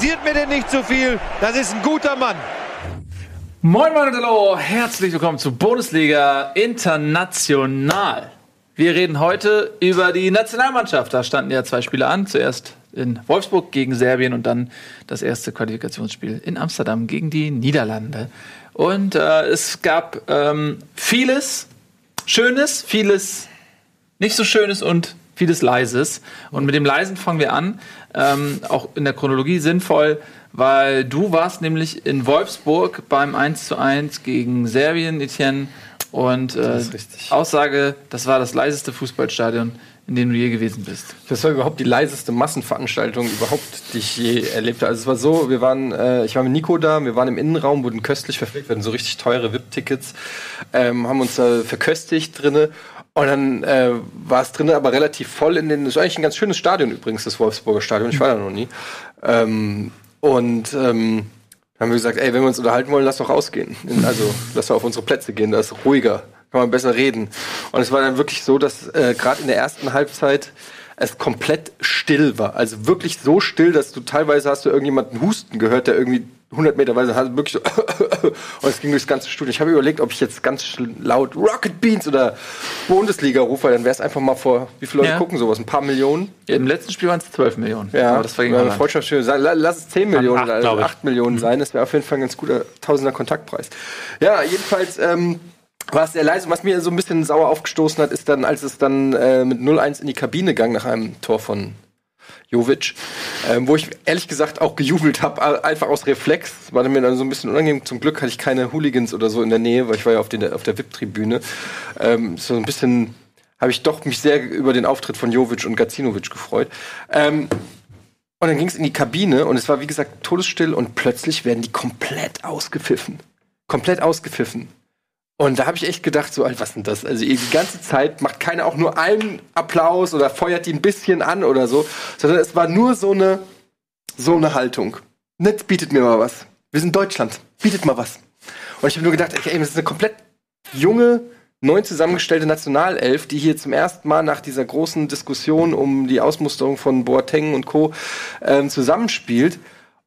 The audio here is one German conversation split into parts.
kritisiert mir denn nicht zu viel. Das ist ein guter Mann. Moin Moin und hallo, herzlich willkommen zu Bundesliga International. Wir reden heute über die Nationalmannschaft. Da standen ja zwei Spiele an. Zuerst in Wolfsburg gegen Serbien und dann das erste Qualifikationsspiel in Amsterdam gegen die Niederlande. Und äh, es gab ähm, vieles Schönes, vieles nicht so Schönes und vieles Leises. Und mit dem Leisen fangen wir an. Ähm, auch in der Chronologie sinnvoll, weil du warst nämlich in Wolfsburg beim 1 zu 1 gegen Serbien, Etienne. Und äh, Aussage, das war das leiseste Fußballstadion, in dem du je gewesen bist. Das war überhaupt die leiseste Massenveranstaltung überhaupt, die ich je erlebt habe. Also es war so, wir waren, äh, ich war mit Nico da, wir waren im Innenraum, wurden köstlich verpflegt, wir hatten so richtig teure VIP-Tickets, ähm, haben uns da verköstigt drinne und dann äh, war es drinnen aber relativ voll in den. Das ist eigentlich ein ganz schönes Stadion übrigens, das Wolfsburger Stadion. Ich war da noch nie. Ähm, und ähm, haben wir gesagt, ey, wenn wir uns unterhalten wollen, lass doch rausgehen. Also lass doch auf unsere Plätze gehen, da ist ruhiger, kann man besser reden. Und es war dann wirklich so, dass äh, gerade in der ersten Halbzeit es komplett still war. Also wirklich so still, dass du teilweise hast du irgendjemanden husten gehört, der irgendwie 100 Meter weiter hat wirklich so und es ging durchs ganze Studio. Ich habe überlegt, ob ich jetzt ganz laut Rocket Beans oder Bundesliga rufe, weil dann wäre es einfach mal vor, wie viele Leute ja. gucken sowas? Ein paar Millionen? Ja, Im letzten Spiel waren es 12 Millionen. Ja, aber das war gegen Freundschaftsspiel. Lass es 10 Millionen, acht, also 8 Millionen mhm. sein. Das wäre auf jeden Fall ein ganz guter Tausender Kontaktpreis. Ja, jedenfalls ähm, war es sehr leise. Was mir so ein bisschen sauer aufgestoßen hat, ist dann, als es dann äh, mit 0-1 in die Kabine ging nach einem Tor von Jovic, ähm, wo ich ehrlich gesagt auch gejubelt habe, einfach aus Reflex. War mir dann so ein bisschen unangenehm. Zum Glück hatte ich keine Hooligans oder so in der Nähe, weil ich war ja auf, den, auf der VIP-Tribüne. Ähm, so ein bisschen habe ich doch mich sehr über den Auftritt von Jovic und Gacinovic gefreut. Ähm, und dann ging es in die Kabine und es war wie gesagt todesstill und plötzlich werden die komplett ausgepfiffen. Komplett ausgepfiffen. Und da habe ich echt gedacht, so, was denn das? Also die ganze Zeit macht keiner auch nur einen Applaus oder feuert die ein bisschen an oder so, sondern es war nur so eine, so eine Haltung. Netz bietet mir mal was. Wir sind Deutschland. Bietet mal was. Und ich habe nur gedacht, ey, das ist eine komplett junge, neu zusammengestellte Nationalelf, die hier zum ersten Mal nach dieser großen Diskussion um die Ausmusterung von Boateng und Co. Ähm, zusammenspielt.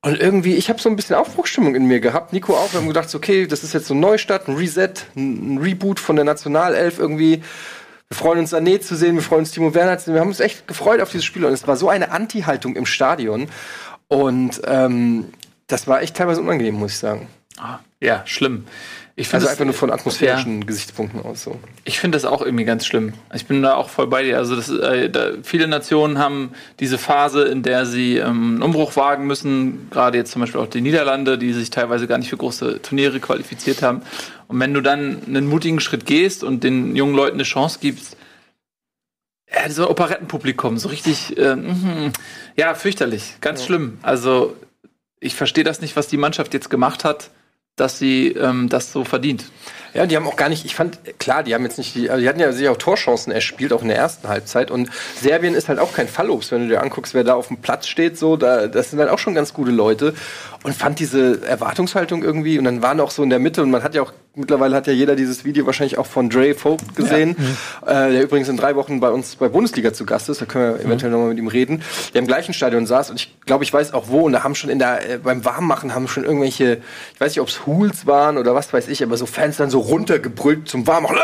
Und irgendwie, ich habe so ein bisschen Aufbruchstimmung in mir gehabt. Nico auch. Wir haben gedacht, okay, das ist jetzt so ein Neustart, ein Reset, ein Reboot von der Nationalelf irgendwie. Wir freuen uns, Sané zu sehen, wir freuen uns, Timo Werner zu sehen. Wir haben uns echt gefreut auf dieses Spiel. Und es war so eine Anti-Haltung im Stadion. Und ähm, das war echt teilweise unangenehm, muss ich sagen. Ah, ja, schlimm. Ich also einfach nur von atmosphärischen ja. Gesichtspunkten aus so. Ich finde das auch irgendwie ganz schlimm. Ich bin da auch voll bei dir. Also das, äh, da, viele Nationen haben diese Phase, in der sie ähm, einen Umbruch wagen müssen. Gerade jetzt zum Beispiel auch die Niederlande, die sich teilweise gar nicht für große Turniere qualifiziert haben. Und wenn du dann einen mutigen Schritt gehst und den jungen Leuten eine Chance gibst, ja, so Operettenpublikum, so richtig, äh, mh, ja, fürchterlich, ganz ja. schlimm. Also ich verstehe das nicht, was die Mannschaft jetzt gemacht hat dass sie ähm, das so verdient. Ja, die haben auch gar nicht, ich fand, klar, die haben jetzt nicht, die, also die hatten ja sich auch Torchancen erspielt, auch in der ersten Halbzeit. Und Serbien ist halt auch kein Fallobst, wenn du dir anguckst, wer da auf dem Platz steht, so, da, das sind halt auch schon ganz gute Leute. Und fand diese Erwartungshaltung irgendwie, und dann waren auch so in der Mitte, und man hat ja auch, mittlerweile hat ja jeder dieses Video wahrscheinlich auch von Dre Vogt gesehen, ja. äh, der übrigens in drei Wochen bei uns bei Bundesliga zu Gast ist, da können wir mhm. eventuell nochmal mit ihm reden, der im gleichen Stadion saß, und ich glaube, ich weiß auch wo, und da haben schon in der, äh, beim Warmmachen haben schon irgendwelche, ich weiß nicht, ob es Hools waren oder was weiß ich, aber so Fans dann so runtergebrüllt zum Warmmachen.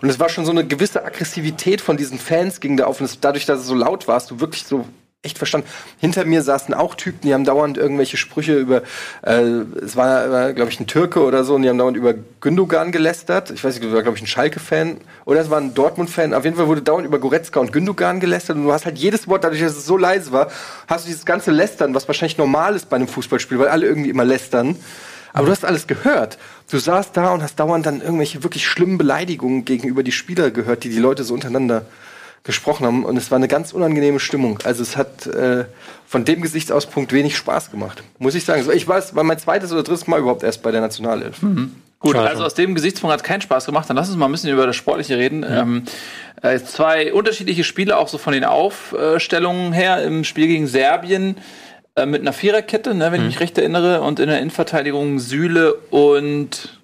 Und es war schon so eine gewisse Aggressivität von diesen Fans ging da auf. Und es, dadurch, dass es so laut war, hast du wirklich so echt verstanden. Hinter mir saßen auch Typen, die haben dauernd irgendwelche Sprüche über, äh, es war, glaube ich, ein Türke oder so, und die haben dauernd über Gündogan gelästert. Ich weiß nicht, das war, glaube ich, ein Schalke-Fan oder es war ein Dortmund-Fan. Auf jeden Fall wurde dauernd über Goretzka und Gündogan gelästert und du hast halt jedes Wort, dadurch, dass es so leise war, hast du dieses ganze Lästern, was wahrscheinlich normal ist bei einem Fußballspiel, weil alle irgendwie immer lästern. Aber du hast alles gehört. Du saßt da und hast dauernd dann irgendwelche wirklich schlimmen Beleidigungen gegenüber die Spieler gehört, die die Leute so untereinander gesprochen haben. Und es war eine ganz unangenehme Stimmung. Also es hat äh, von dem Gesichtsauspunkt wenig Spaß gemacht, muss ich sagen. Ich weiß, war mein zweites oder drittes Mal überhaupt erst bei der Nationalelf. Mhm. Gut, Schade. also aus dem Gesichtspunkt hat keinen Spaß gemacht. Dann lass uns mal ein bisschen über das Sportliche reden. Ja. Ähm, äh, zwei unterschiedliche Spiele, auch so von den Aufstellungen her. Im Spiel gegen Serbien äh, mit einer Viererkette, ne, wenn mhm. ich mich recht erinnere, und in der Innenverteidigung Süle und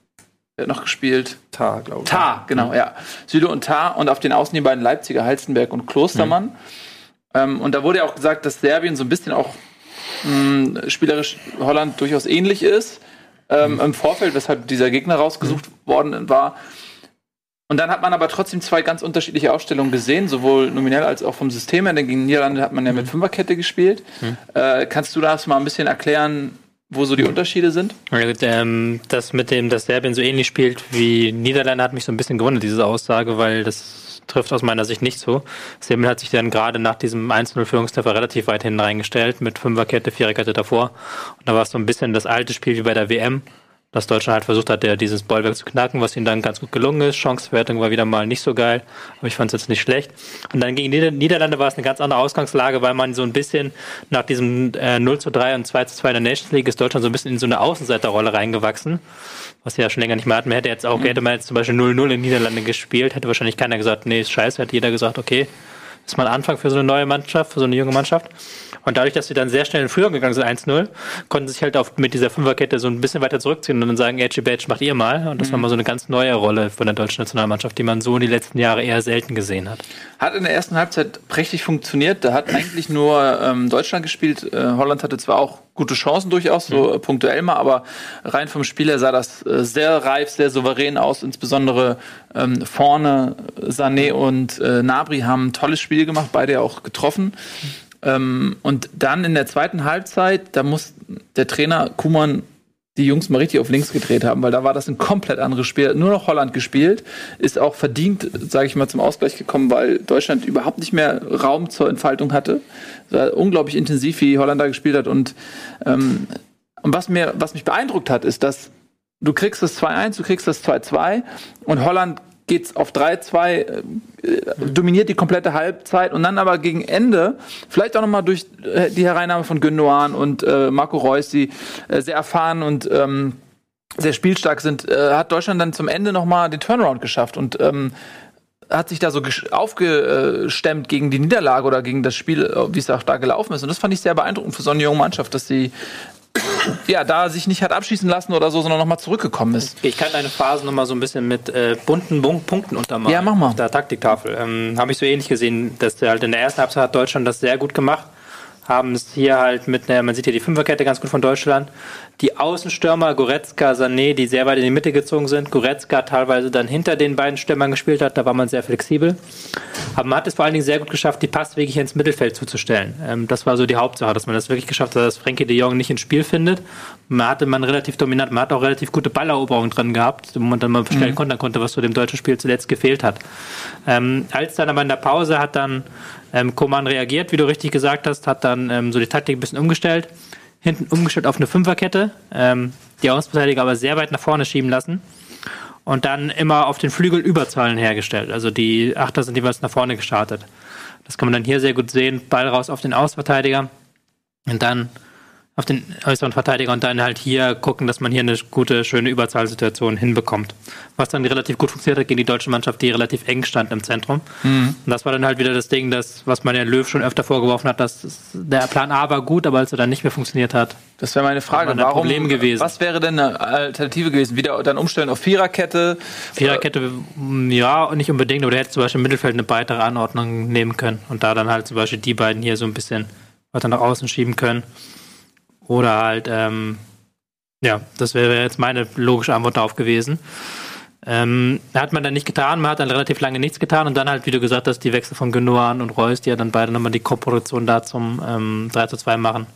Wer hat noch gespielt? Tar, glaube ich. Tar, genau, mhm. ja. Süle und Tar und auf den Außen die beiden Leipziger, Halstenberg und Klostermann. Mhm. Ähm, und da wurde ja auch gesagt, dass Serbien so ein bisschen auch mh, spielerisch Holland durchaus ähnlich ist ähm, mhm. im Vorfeld, weshalb dieser Gegner rausgesucht mhm. worden war. Und dann hat man aber trotzdem zwei ganz unterschiedliche Aufstellungen gesehen, sowohl nominell als auch vom System her. Denn gegen Niederlande hat man ja mit mhm. Fünferkette gespielt. Mhm. Äh, kannst du das mal ein bisschen erklären, wo so die Unterschiede sind? Ähm, das mit dem, dass Serbien so ähnlich spielt wie Niederlande, hat mich so ein bisschen gewundert, diese Aussage, weil das trifft aus meiner Sicht nicht so. Serbien hat sich dann gerade nach diesem 1-0-Führungstreffer relativ weit hinten reingestellt, mit Fünferkette, Viererkette davor. Und da war es so ein bisschen das alte Spiel wie bei der WM dass Deutschland halt versucht hat, der dieses Bollwerk zu knacken, was ihnen dann ganz gut gelungen ist. Chanceverwertung war wieder mal nicht so geil, aber ich fand es jetzt nicht schlecht. Und dann gegen die Niederlande war es eine ganz andere Ausgangslage, weil man so ein bisschen nach diesem äh, 0 zu 3 und 2 zu 2 in der Nations League ist Deutschland so ein bisschen in so eine Außenseiterrolle reingewachsen, was sie ja schon länger nicht mehr hatten. Man hätte jetzt auch, mhm. hätte man jetzt zum Beispiel 0-0 in Niederlande gespielt, hätte wahrscheinlich keiner gesagt, nee, ist scheiße, hätte jeder gesagt, okay, ist mal ein Anfang für so eine neue Mannschaft, für so eine junge Mannschaft. Und dadurch, dass sie dann sehr schnell in Führung gegangen sind, 1-0, konnten sie sich halt auf, mit dieser Fünferkette so ein bisschen weiter zurückziehen und dann sagen, Edgy Badge macht ihr mal. Und das mhm. war mal so eine ganz neue Rolle von der deutschen Nationalmannschaft, die man so in den letzten Jahren eher selten gesehen hat. Hat in der ersten Halbzeit prächtig funktioniert. Da hat eigentlich nur ähm, Deutschland gespielt. Äh, Holland hatte zwar auch gute Chancen durchaus, so mhm. punktuell mal, aber rein vom Spiel her sah das äh, sehr reif, sehr souverän aus. Insbesondere ähm, vorne Sané und äh, Nabri haben ein tolles Spiel gemacht, beide auch getroffen. Ähm, und dann in der zweiten Halbzeit, da muss der Trainer Kuman die Jungs mal richtig auf links gedreht haben, weil da war das ein komplett anderes Spiel. Nur noch Holland gespielt, ist auch verdient, sage ich mal, zum Ausgleich gekommen, weil Deutschland überhaupt nicht mehr Raum zur Entfaltung hatte. Es war unglaublich intensiv, wie Holland da gespielt hat. Und, ähm, und was, mir, was mich beeindruckt hat, ist, dass du kriegst das 2-1, du kriegst das 2-2 und Holland geht's auf 3-2, äh, dominiert die komplette Halbzeit und dann aber gegen Ende, vielleicht auch nochmal durch äh, die Hereinnahme von Gündogan und äh, Marco Reus, die äh, sehr erfahren und ähm, sehr spielstark sind, äh, hat Deutschland dann zum Ende nochmal den Turnaround geschafft und ähm, hat sich da so aufgestemmt gegen die Niederlage oder gegen das Spiel, äh, wie es auch da gelaufen ist. Und das fand ich sehr beeindruckend für so eine junge Mannschaft, dass sie ja, da sich nicht hat abschießen lassen oder so, sondern nochmal zurückgekommen ist. Ich kann deine Phase nochmal so ein bisschen mit äh, bunten Bun Punkten untermalen. Ja, mach mal. Auf der Taktiktafel. Ähm, Habe ich so ähnlich gesehen, dass der halt in der ersten Halbzeit hat Deutschland das sehr gut gemacht haben es hier halt mit einer, man sieht hier die Fünferkette ganz gut von Deutschland. Die Außenstürmer Goretzka, Sané, die sehr weit in die Mitte gezogen sind. Goretzka teilweise dann hinter den beiden Stürmern gespielt hat, da war man sehr flexibel. Aber man hat es vor allen Dingen sehr gut geschafft, die Passwege hier ins Mittelfeld zuzustellen. Ähm, das war so die Hauptsache, dass man das wirklich geschafft hat, dass Frenkie de Jong nicht ins Spiel findet. Man hatte man relativ dominant, man hat auch relativ gute Balleroberung drin gehabt, wo man dann mal bestellen mhm. konnte, konnte, was zu dem deutschen Spiel zuletzt gefehlt hat. Ähm, als dann aber in der Pause hat dann ähm, Koman reagiert, wie du richtig gesagt hast, hat dann ähm, so die Taktik ein bisschen umgestellt. Hinten umgestellt auf eine Fünferkette, ähm, die Außenverteidiger aber sehr weit nach vorne schieben lassen. Und dann immer auf den Flügel Überzahlen hergestellt. Also die Achter sind jeweils nach vorne gestartet. Das kann man dann hier sehr gut sehen. Ball raus auf den Außenverteidiger. Und dann auf den äußeren Verteidiger und dann halt hier gucken, dass man hier eine gute, schöne Überzahlsituation hinbekommt. Was dann relativ gut funktioniert hat gegen die deutsche Mannschaft, die relativ eng stand im Zentrum. Mhm. Und das war dann halt wieder das Ding, das, was man ja Löw schon öfter vorgeworfen hat, dass der Plan A war gut, aber als er dann nicht mehr funktioniert hat. Das wäre meine Frage. Warum, Problem gewesen. Was wäre denn eine Alternative gewesen? Wieder dann umstellen auf Viererkette? Viererkette, ja, nicht unbedingt, aber der hätte zum Beispiel im Mittelfeld eine weitere Anordnung nehmen können und da dann halt zum Beispiel die beiden hier so ein bisschen weiter nach außen schieben können. Oder halt, ähm, ja, das wäre jetzt meine logische Antwort darauf gewesen. Ähm, hat man dann nicht getan, man hat dann relativ lange nichts getan und dann halt, wie du gesagt hast, die Wechsel von Genoan und Reus, die ja dann beide nochmal die Koproduktion da zum ähm, 3 zu 2 machen.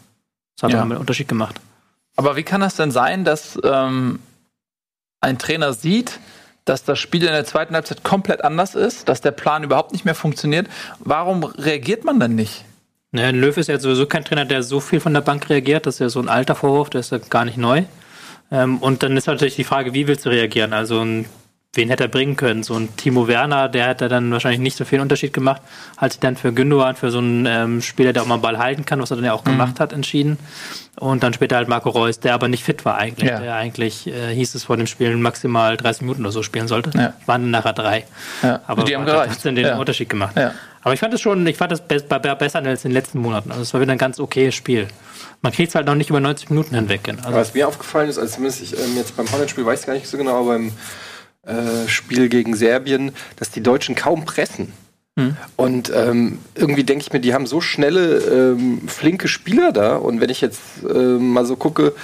Das hat ja. dann einen Unterschied gemacht. Aber wie kann das denn sein, dass ähm, ein Trainer sieht, dass das Spiel in der zweiten Halbzeit komplett anders ist, dass der Plan überhaupt nicht mehr funktioniert? Warum reagiert man dann nicht? Naja, Löw ist ja sowieso kein Trainer, der so viel von der Bank reagiert. Das ist ja so ein alter Vorwurf, der ist ja gar nicht neu. Ähm, und dann ist natürlich die Frage, wie willst du reagieren? Also wen hätte er bringen können? So ein Timo Werner, der hätte dann wahrscheinlich nicht so viel Unterschied gemacht, hat sich dann für Gündogan, für so einen ähm, Spieler, der auch mal einen Ball halten kann, was er dann ja auch mhm. gemacht hat, entschieden. Und dann später halt Marco Reus, der aber nicht fit war eigentlich. Ja. Der eigentlich, äh, hieß es vor dem Spiel, maximal 30 Minuten oder so spielen sollte. Ja. Waren nachher drei. Ja. Aber die haben gereicht. hat dann den ja. Unterschied gemacht. Aber ich fand es schon, ich fand das besser als in den letzten Monaten. Also es war wieder ein ganz okayes Spiel. Man kriegt es halt noch nicht über 90 Minuten hinweg. Also was mir aufgefallen ist, also zumindest ich, ähm, jetzt beim Holland-Spiel weiß ich gar nicht so genau, aber beim äh, Spiel gegen Serbien, dass die Deutschen kaum pressen. Mhm. Und ähm, irgendwie denke ich mir, die haben so schnelle, ähm, flinke Spieler da. Und wenn ich jetzt äh, mal so gucke,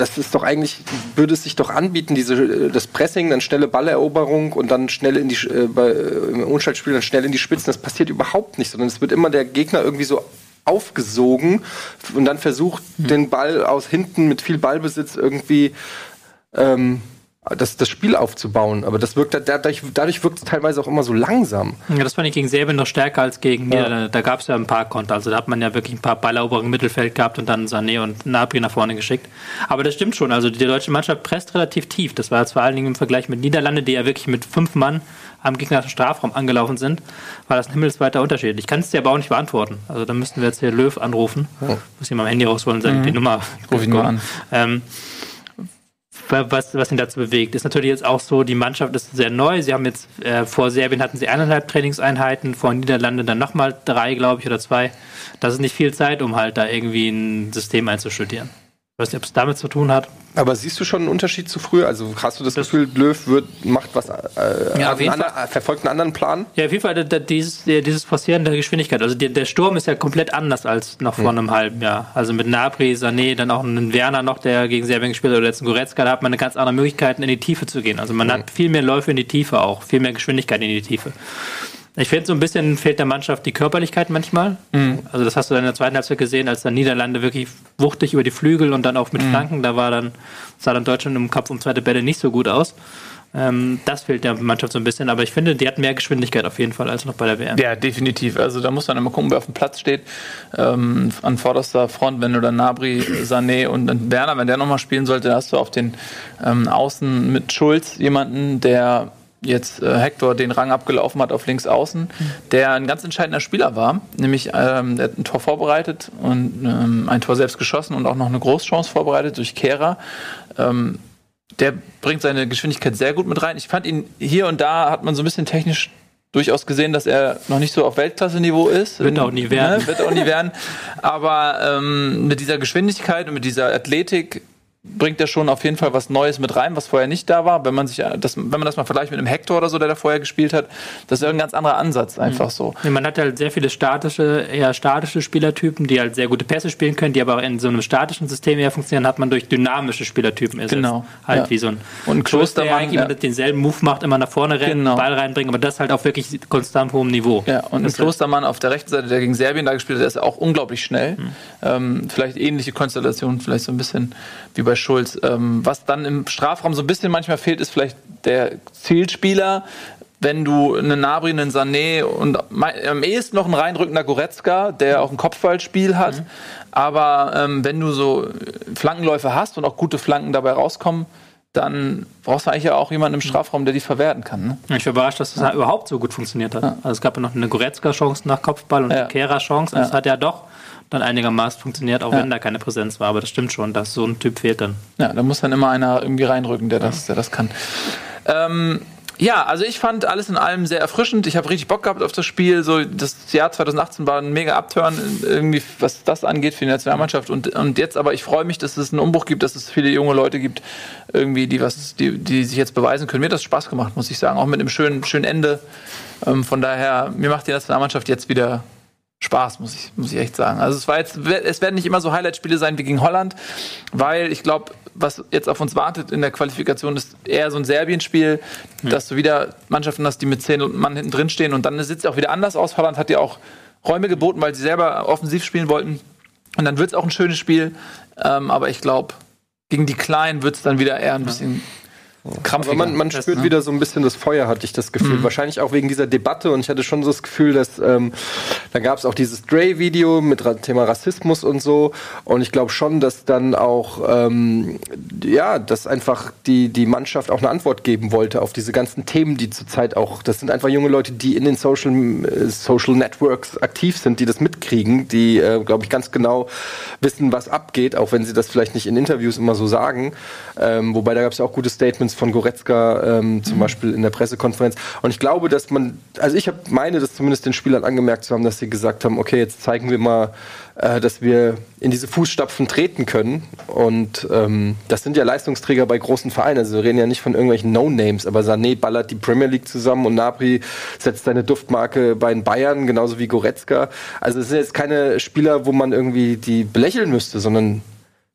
das ist doch eigentlich, würde es sich doch anbieten, diese, das Pressing, dann schnelle Balleroberung und dann schnell in die, äh, bei, im Unschaltspiel dann schnell in die Spitzen. Das passiert überhaupt nicht, sondern es wird immer der Gegner irgendwie so aufgesogen und dann versucht, mhm. den Ball aus hinten mit viel Ballbesitz irgendwie ähm, das, das Spiel aufzubauen. Aber das wirkt dadurch, dadurch wirkt es teilweise auch immer so langsam. Ja, das fand ich gegen Serbien noch stärker als gegen ja. Niederlande. Da gab es ja ein paar Konter. Also da hat man ja wirklich ein paar Balleroberungen im Mittelfeld gehabt und dann Sané und Napri nach vorne geschickt. Aber das stimmt schon. Also die deutsche Mannschaft presst relativ tief. Das war jetzt vor allen Dingen im Vergleich mit Niederlande, die ja wirklich mit fünf Mann am gegnerischen Strafraum angelaufen sind, war das ein himmelsweiter Unterschied. Ich kann es dir aber auch nicht beantworten. Also da müssten wir jetzt hier Löw anrufen. Oh. Muss ich mal am Handy rausholen und sagen, mhm. die Nummer. Ruf ihn mal an. Ähm, was, was ihn dazu bewegt. Ist natürlich jetzt auch so, die Mannschaft ist sehr neu. Sie haben jetzt äh, vor Serbien hatten sie eineinhalb Trainingseinheiten, vor Niederlande dann nochmal drei, glaube ich, oder zwei. Das ist nicht viel Zeit, um halt da irgendwie ein System einzustudieren. Ich weiß nicht, ob es damit zu tun hat. Aber siehst du schon einen Unterschied zu früher? Also hast du das, das Gefühl, Löw wird, macht was, äh, ja, einen anderen, verfolgt einen anderen Plan? Ja, auf jeden Fall dieses, dieses Forcieren der Geschwindigkeit. Also der, der Sturm ist ja komplett anders als noch vor hm. einem halben Jahr. Also mit Nabri, Sané, dann auch einen Werner noch, der gegen Serbien gespielt hat, oder jetzt einen Goretzka, da hat man eine ganz andere Möglichkeiten, in die Tiefe zu gehen. Also man hm. hat viel mehr Läufe in die Tiefe auch, viel mehr Geschwindigkeit in die Tiefe. Ich finde, so ein bisschen fehlt der Mannschaft die Körperlichkeit manchmal. Mhm. Also das hast du in der zweiten Halbzeit gesehen, als dann Niederlande wirklich wuchtig über die Flügel und dann auch mit mhm. Flanken, da war dann, sah dann Deutschland im Kampf um zweite Bälle nicht so gut aus. Ähm, das fehlt der Mannschaft so ein bisschen, aber ich finde, die hat mehr Geschwindigkeit auf jeden Fall als noch bei der WM. Ja, definitiv. Also da muss man immer gucken, wer auf dem Platz steht. Ähm, an vorderster Front, wenn du dann Nabri, Sané und dann Werner, wenn der nochmal spielen sollte, hast du auf den ähm, Außen mit Schulz jemanden, der jetzt äh, Hector den Rang abgelaufen hat auf links außen, der ein ganz entscheidender Spieler war, nämlich ähm, der hat ein Tor vorbereitet und ähm, ein Tor selbst geschossen und auch noch eine Großchance vorbereitet durch Kehrer. Ähm, der bringt seine Geschwindigkeit sehr gut mit rein. Ich fand ihn hier und da hat man so ein bisschen technisch durchaus gesehen, dass er noch nicht so auf Weltklasse-Niveau ist. Wird auch nie werden. Ne? Wird auch nie werden. Aber ähm, mit dieser Geschwindigkeit und mit dieser Athletik bringt er schon auf jeden Fall was Neues mit rein, was vorher nicht da war. Wenn man sich das, wenn man das mal vergleicht mit einem Hector oder so, der da vorher gespielt hat, das ist ein ganz anderer Ansatz einfach mhm. so. Man hat halt sehr viele statische, eher statische Spielertypen, die halt sehr gute Pässe spielen können, die aber auch in so einem statischen System eher funktionieren, hat man durch dynamische Spielertypen ersetzt. Genau. Halt ja. wie so ein und ein Klostermann, der eigentlich ja. denselben Move macht, immer nach vorne rennen, genau. Ball reinbringen, aber das halt auf wirklich konstant hohem Niveau. Ja, und ein Klostermann auf der rechten Seite, der gegen Serbien da gespielt hat, der ist auch unglaublich schnell. Mhm. Ähm, vielleicht ähnliche Konstellation, vielleicht so ein bisschen wie bei Schulz. Ähm, was dann im Strafraum so ein bisschen manchmal fehlt, ist vielleicht der Zielspieler. Wenn du einen Nabri, einen Sané und am ehesten noch einen reinrückender Goretzka, der auch ein Kopfballspiel hat. Mhm. Aber ähm, wenn du so Flankenläufe hast und auch gute Flanken dabei rauskommen, dann brauchst du eigentlich ja auch jemanden im Strafraum, der die verwerten kann. Ne? Ich bin überrascht, dass das ja. überhaupt so gut funktioniert hat. Ja. Also es gab ja noch eine Goretzka-Chance nach Kopfball und ja. eine Kehrer-Chance. Es hat ja doch dann einigermaßen funktioniert, auch ja. wenn da keine Präsenz war. Aber das stimmt schon, dass so ein Typ fehlt dann. Ja, da muss dann immer einer irgendwie reinrücken, der das, der das kann. Ähm, ja, also ich fand alles in allem sehr erfrischend. Ich habe richtig Bock gehabt auf das Spiel. So das Jahr 2018 war ein mega Abturn irgendwie, was das angeht für die Nationalmannschaft. Und, und jetzt aber, ich freue mich, dass es einen Umbruch gibt, dass es viele junge Leute gibt, irgendwie, die was, die, die sich jetzt beweisen können. Mir hat das Spaß gemacht, muss ich sagen, auch mit einem schönen, schönen Ende. Ähm, von daher, mir macht die Nationalmannschaft jetzt wieder Spaß, muss ich, muss ich echt sagen. Also es war jetzt, es werden nicht immer so Highlight-Spiele sein wie gegen Holland, weil ich glaube, was jetzt auf uns wartet in der Qualifikation, ist eher so ein Serbien-Spiel, mhm. dass du wieder Mannschaften hast, die mit zehn Mann hinten drin stehen und dann sieht es auch wieder anders aus. Holland hat ja auch Räume geboten, weil sie selber offensiv spielen wollten. Und dann wird es auch ein schönes Spiel. Ähm, aber ich glaube, gegen die Kleinen wird es dann wieder eher ein bisschen Krampfiger. Aber man, man spürt ne? wieder so ein bisschen das Feuer, hatte ich das Gefühl. Mhm. Wahrscheinlich auch wegen dieser Debatte. Und ich hatte schon so das Gefühl, dass ähm, da gab es auch dieses Dre-Video mit Thema Rassismus und so. Und ich glaube schon, dass dann auch, ähm, ja, dass einfach die, die Mannschaft auch eine Antwort geben wollte auf diese ganzen Themen, die zurzeit auch, das sind einfach junge Leute, die in den Social, äh, Social Networks aktiv sind, die das mitkriegen, die, äh, glaube ich, ganz genau wissen, was abgeht, auch wenn sie das vielleicht nicht in Interviews immer so sagen. Ähm, wobei da gab es ja auch gute Statements Statements von Goretzka ähm, zum mhm. Beispiel in der Pressekonferenz. Und ich glaube, dass man, also ich habe meine, das zumindest den Spielern angemerkt zu haben, dass sie gesagt haben, okay, jetzt zeigen wir mal, äh, dass wir in diese Fußstapfen treten können. Und ähm, das sind ja Leistungsträger bei großen Vereinen. Also wir reden ja nicht von irgendwelchen No-Names, aber Sané ballert die Premier League zusammen und Nabri setzt seine Duftmarke bei den Bayern, genauso wie Goretzka. Also es sind jetzt keine Spieler, wo man irgendwie die belächeln müsste, sondern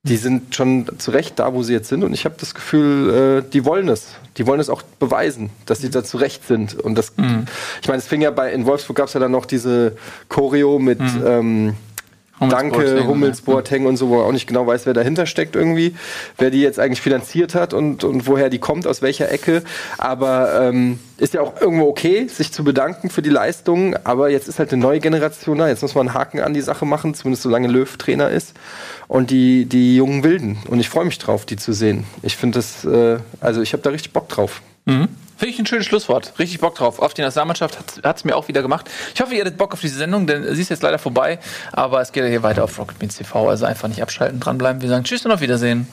die sind schon zu Recht da, wo sie jetzt sind. Und ich habe das Gefühl, äh, die wollen es. Die wollen es auch beweisen, dass sie da zu Recht sind. Und das, mhm. ich meine, es fing ja bei, in Wolfsburg gab es ja dann noch diese Choreo mit, mhm. ähm, Danke, Hummels, Boateng und so, wo er auch nicht genau weiß, wer dahinter steckt irgendwie, wer die jetzt eigentlich finanziert hat und, und woher die kommt, aus welcher Ecke. Aber ähm, ist ja auch irgendwo okay, sich zu bedanken für die Leistungen. Aber jetzt ist halt eine neue Generation da. Jetzt muss man einen Haken an die Sache machen, zumindest solange Löw Trainer ist. Und die, die jungen Wilden. Und ich freue mich drauf, die zu sehen. Ich finde das, äh, also ich habe da richtig Bock drauf. Mhm. Finde ich ein schönes Schlusswort. Richtig Bock drauf. Auf die Nationalmannschaft hat es mir auch wieder gemacht. Ich hoffe, ihr hattet Bock auf diese Sendung, denn sie ist jetzt leider vorbei. Aber es geht ja hier weiter auf Rocket Beans TV. Also einfach nicht abschalten, dranbleiben. Wir sagen Tschüss und auf Wiedersehen.